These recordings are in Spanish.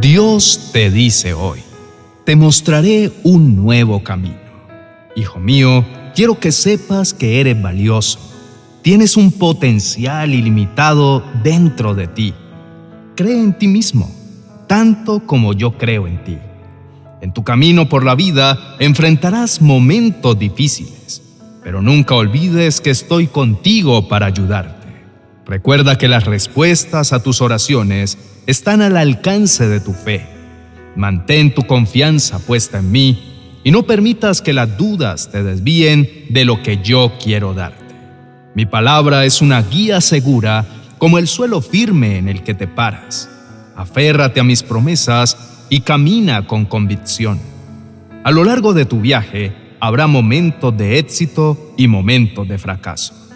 Dios te dice hoy, te mostraré un nuevo camino. Hijo mío, quiero que sepas que eres valioso. Tienes un potencial ilimitado dentro de ti. Cree en ti mismo, tanto como yo creo en ti. En tu camino por la vida enfrentarás momentos difíciles, pero nunca olvides que estoy contigo para ayudarte. Recuerda que las respuestas a tus oraciones están al alcance de tu fe. Mantén tu confianza puesta en mí y no permitas que las dudas te desvíen de lo que yo quiero darte. Mi palabra es una guía segura como el suelo firme en el que te paras. Aférrate a mis promesas y camina con convicción. A lo largo de tu viaje habrá momentos de éxito y momentos de fracaso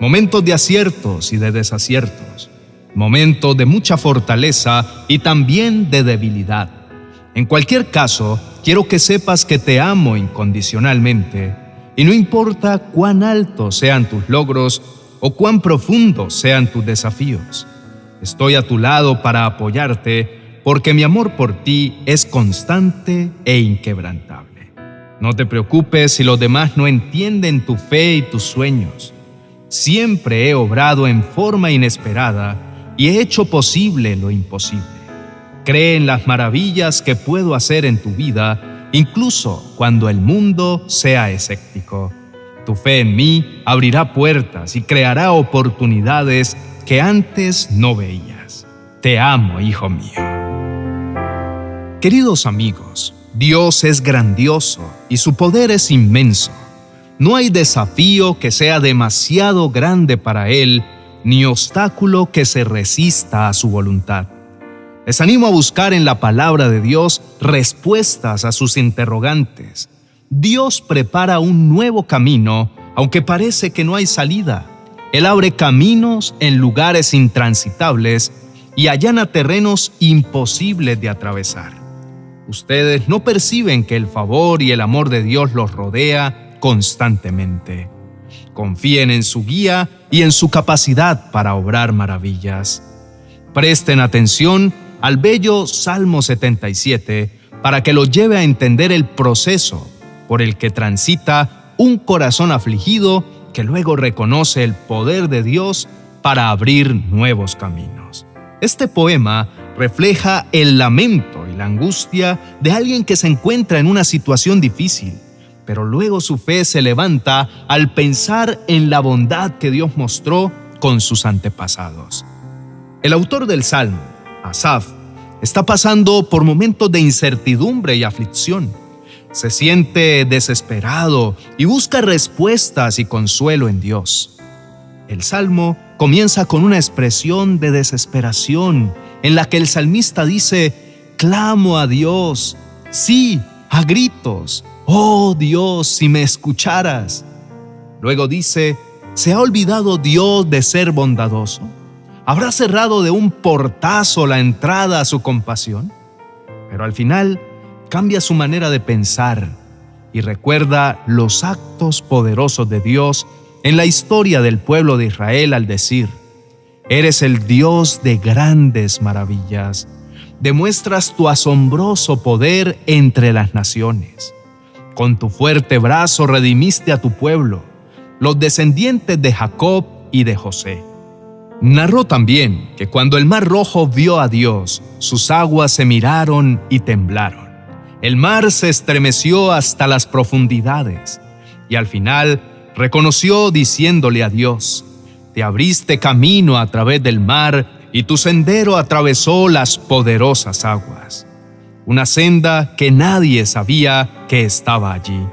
momentos de aciertos y de desaciertos, momentos de mucha fortaleza y también de debilidad. En cualquier caso, quiero que sepas que te amo incondicionalmente y no importa cuán altos sean tus logros o cuán profundos sean tus desafíos. Estoy a tu lado para apoyarte porque mi amor por ti es constante e inquebrantable. No te preocupes si los demás no entienden tu fe y tus sueños. Siempre he obrado en forma inesperada y he hecho posible lo imposible. Cree en las maravillas que puedo hacer en tu vida, incluso cuando el mundo sea escéptico. Tu fe en mí abrirá puertas y creará oportunidades que antes no veías. Te amo, hijo mío. Queridos amigos, Dios es grandioso y su poder es inmenso. No hay desafío que sea demasiado grande para Él, ni obstáculo que se resista a su voluntad. Les animo a buscar en la palabra de Dios respuestas a sus interrogantes. Dios prepara un nuevo camino, aunque parece que no hay salida. Él abre caminos en lugares intransitables y allana terrenos imposibles de atravesar. Ustedes no perciben que el favor y el amor de Dios los rodea constantemente. Confíen en su guía y en su capacidad para obrar maravillas. Presten atención al bello Salmo 77 para que lo lleve a entender el proceso por el que transita un corazón afligido que luego reconoce el poder de Dios para abrir nuevos caminos. Este poema refleja el lamento y la angustia de alguien que se encuentra en una situación difícil pero luego su fe se levanta al pensar en la bondad que Dios mostró con sus antepasados. El autor del Salmo, Asaf, está pasando por momentos de incertidumbre y aflicción. Se siente desesperado y busca respuestas y consuelo en Dios. El Salmo comienza con una expresión de desesperación en la que el salmista dice, clamo a Dios, sí, a gritos, Oh Dios, si me escucharas. Luego dice, ¿se ha olvidado Dios de ser bondadoso? ¿Habrá cerrado de un portazo la entrada a su compasión? Pero al final cambia su manera de pensar y recuerda los actos poderosos de Dios en la historia del pueblo de Israel al decir, Eres el Dios de grandes maravillas, demuestras tu asombroso poder entre las naciones. Con tu fuerte brazo redimiste a tu pueblo, los descendientes de Jacob y de José. Narró también que cuando el mar rojo vio a Dios, sus aguas se miraron y temblaron. El mar se estremeció hasta las profundidades y al final reconoció diciéndole a Dios, Te abriste camino a través del mar y tu sendero atravesó las poderosas aguas una senda que nadie sabía que estaba allí.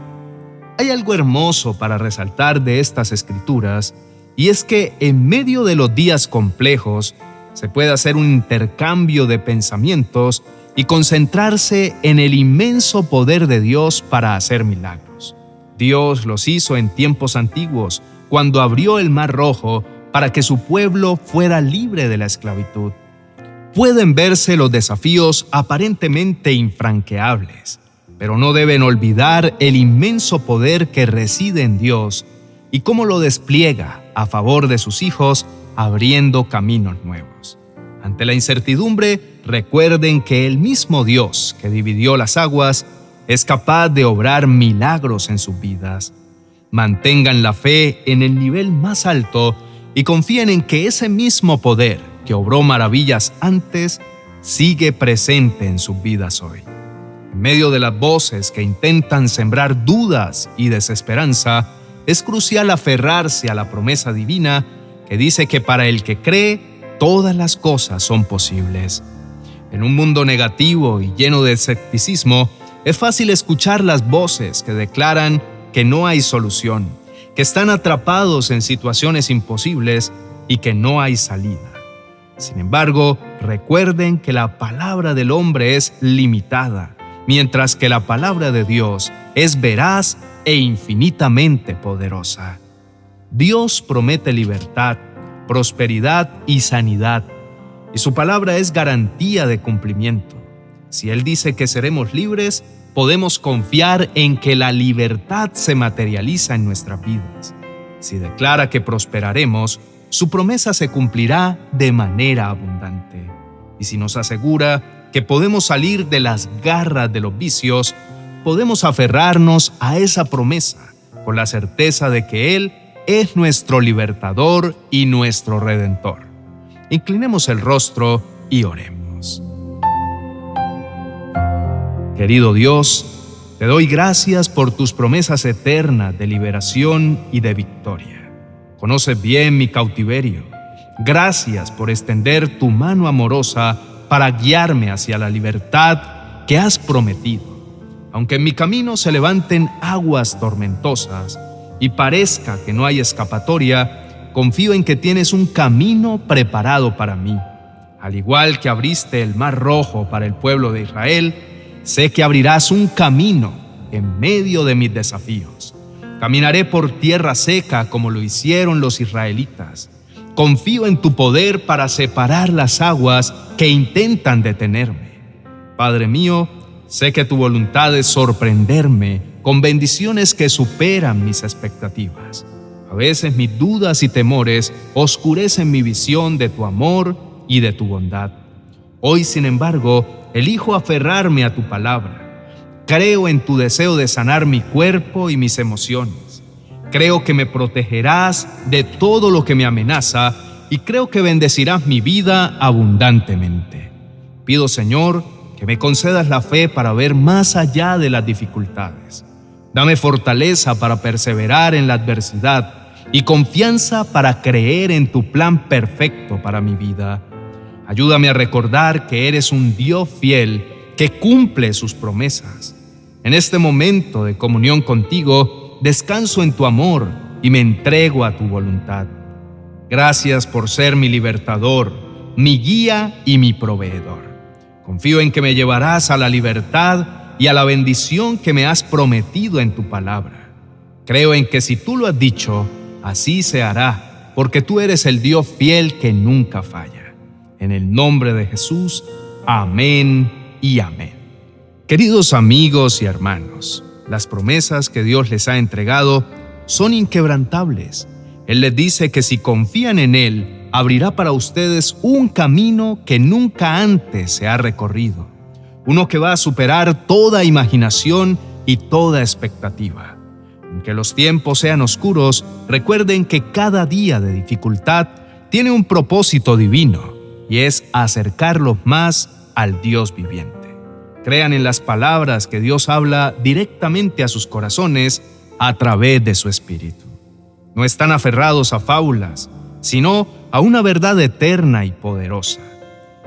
Hay algo hermoso para resaltar de estas escrituras, y es que en medio de los días complejos se puede hacer un intercambio de pensamientos y concentrarse en el inmenso poder de Dios para hacer milagros. Dios los hizo en tiempos antiguos, cuando abrió el mar rojo para que su pueblo fuera libre de la esclavitud pueden verse los desafíos aparentemente infranqueables, pero no deben olvidar el inmenso poder que reside en Dios y cómo lo despliega a favor de sus hijos abriendo caminos nuevos. Ante la incertidumbre, recuerden que el mismo Dios que dividió las aguas es capaz de obrar milagros en sus vidas. Mantengan la fe en el nivel más alto y confíen en que ese mismo poder que obró maravillas antes sigue presente en sus vidas hoy. En medio de las voces que intentan sembrar dudas y desesperanza, es crucial aferrarse a la promesa divina que dice que para el que cree, todas las cosas son posibles. En un mundo negativo y lleno de escepticismo, es fácil escuchar las voces que declaran que no hay solución, que están atrapados en situaciones imposibles y que no hay salida. Sin embargo, recuerden que la palabra del hombre es limitada, mientras que la palabra de Dios es veraz e infinitamente poderosa. Dios promete libertad, prosperidad y sanidad, y su palabra es garantía de cumplimiento. Si Él dice que seremos libres, podemos confiar en que la libertad se materializa en nuestras vidas. Si declara que prosperaremos, su promesa se cumplirá de manera abundante. Y si nos asegura que podemos salir de las garras de los vicios, podemos aferrarnos a esa promesa con la certeza de que Él es nuestro libertador y nuestro redentor. Inclinemos el rostro y oremos. Querido Dios, te doy gracias por tus promesas eternas de liberación y de victoria. Conoces bien mi cautiverio. Gracias por extender tu mano amorosa para guiarme hacia la libertad que has prometido. Aunque en mi camino se levanten aguas tormentosas y parezca que no hay escapatoria, confío en que tienes un camino preparado para mí. Al igual que abriste el mar rojo para el pueblo de Israel, Sé que abrirás un camino en medio de mis desafíos. Caminaré por tierra seca como lo hicieron los israelitas. Confío en tu poder para separar las aguas que intentan detenerme. Padre mío, sé que tu voluntad es sorprenderme con bendiciones que superan mis expectativas. A veces mis dudas y temores oscurecen mi visión de tu amor y de tu bondad. Hoy, sin embargo, elijo aferrarme a tu palabra. Creo en tu deseo de sanar mi cuerpo y mis emociones. Creo que me protegerás de todo lo que me amenaza y creo que bendecirás mi vida abundantemente. Pido, Señor, que me concedas la fe para ver más allá de las dificultades. Dame fortaleza para perseverar en la adversidad y confianza para creer en tu plan perfecto para mi vida. Ayúdame a recordar que eres un Dios fiel que cumple sus promesas. En este momento de comunión contigo, descanso en tu amor y me entrego a tu voluntad. Gracias por ser mi libertador, mi guía y mi proveedor. Confío en que me llevarás a la libertad y a la bendición que me has prometido en tu palabra. Creo en que si tú lo has dicho, así se hará, porque tú eres el Dios fiel que nunca falla. En el nombre de Jesús, amén y amén. Queridos amigos y hermanos, las promesas que Dios les ha entregado son inquebrantables. Él les dice que si confían en Él, abrirá para ustedes un camino que nunca antes se ha recorrido, uno que va a superar toda imaginación y toda expectativa. Aunque los tiempos sean oscuros, recuerden que cada día de dificultad tiene un propósito divino y es acercarlos más al Dios viviente. Crean en las palabras que Dios habla directamente a sus corazones a través de su Espíritu. No están aferrados a fábulas, sino a una verdad eterna y poderosa.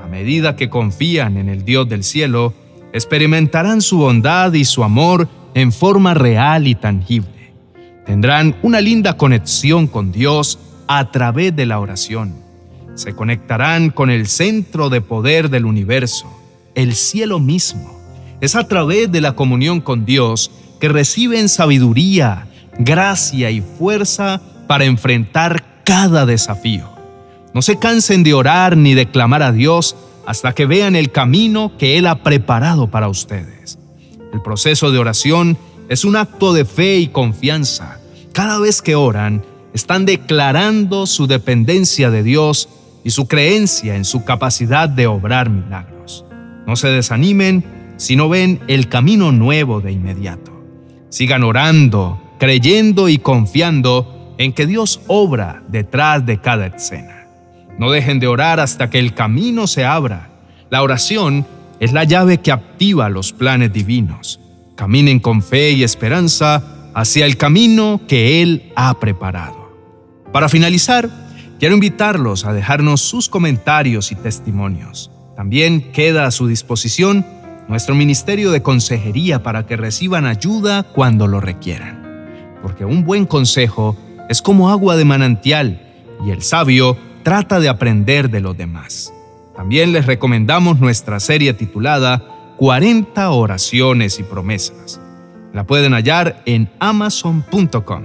A medida que confían en el Dios del cielo, experimentarán su bondad y su amor en forma real y tangible. Tendrán una linda conexión con Dios a través de la oración se conectarán con el centro de poder del universo, el cielo mismo. Es a través de la comunión con Dios que reciben sabiduría, gracia y fuerza para enfrentar cada desafío. No se cansen de orar ni de clamar a Dios hasta que vean el camino que Él ha preparado para ustedes. El proceso de oración es un acto de fe y confianza. Cada vez que oran, están declarando su dependencia de Dios y su creencia en su capacidad de obrar milagros. No se desanimen si no ven el camino nuevo de inmediato. Sigan orando, creyendo y confiando en que Dios obra detrás de cada escena. No dejen de orar hasta que el camino se abra. La oración es la llave que activa los planes divinos. Caminen con fe y esperanza hacia el camino que Él ha preparado. Para finalizar, quiero invitarlos a dejarnos sus comentarios y testimonios. También queda a su disposición nuestro Ministerio de Consejería para que reciban ayuda cuando lo requieran. Porque un buen consejo es como agua de manantial y el sabio trata de aprender de los demás. También les recomendamos nuestra serie titulada 40 oraciones y promesas. La pueden hallar en amazon.com.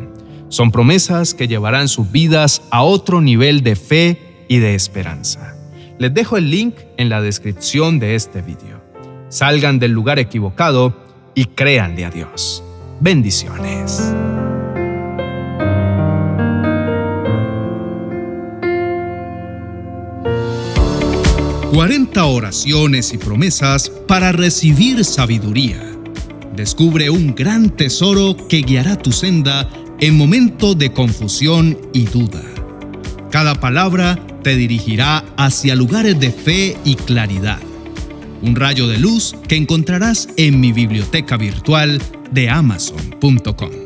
Son promesas que llevarán sus vidas a otro nivel de fe y de esperanza. Les dejo el link en la descripción de este video salgan del lugar equivocado y créanle a Dios. Bendiciones. ...40 oraciones y promesas para recibir sabiduría. Descubre un gran tesoro que guiará tu senda en momentos de confusión y duda. Cada palabra te dirigirá hacia lugares de fe y claridad un rayo de luz que encontrarás en mi biblioteca virtual de amazon.com.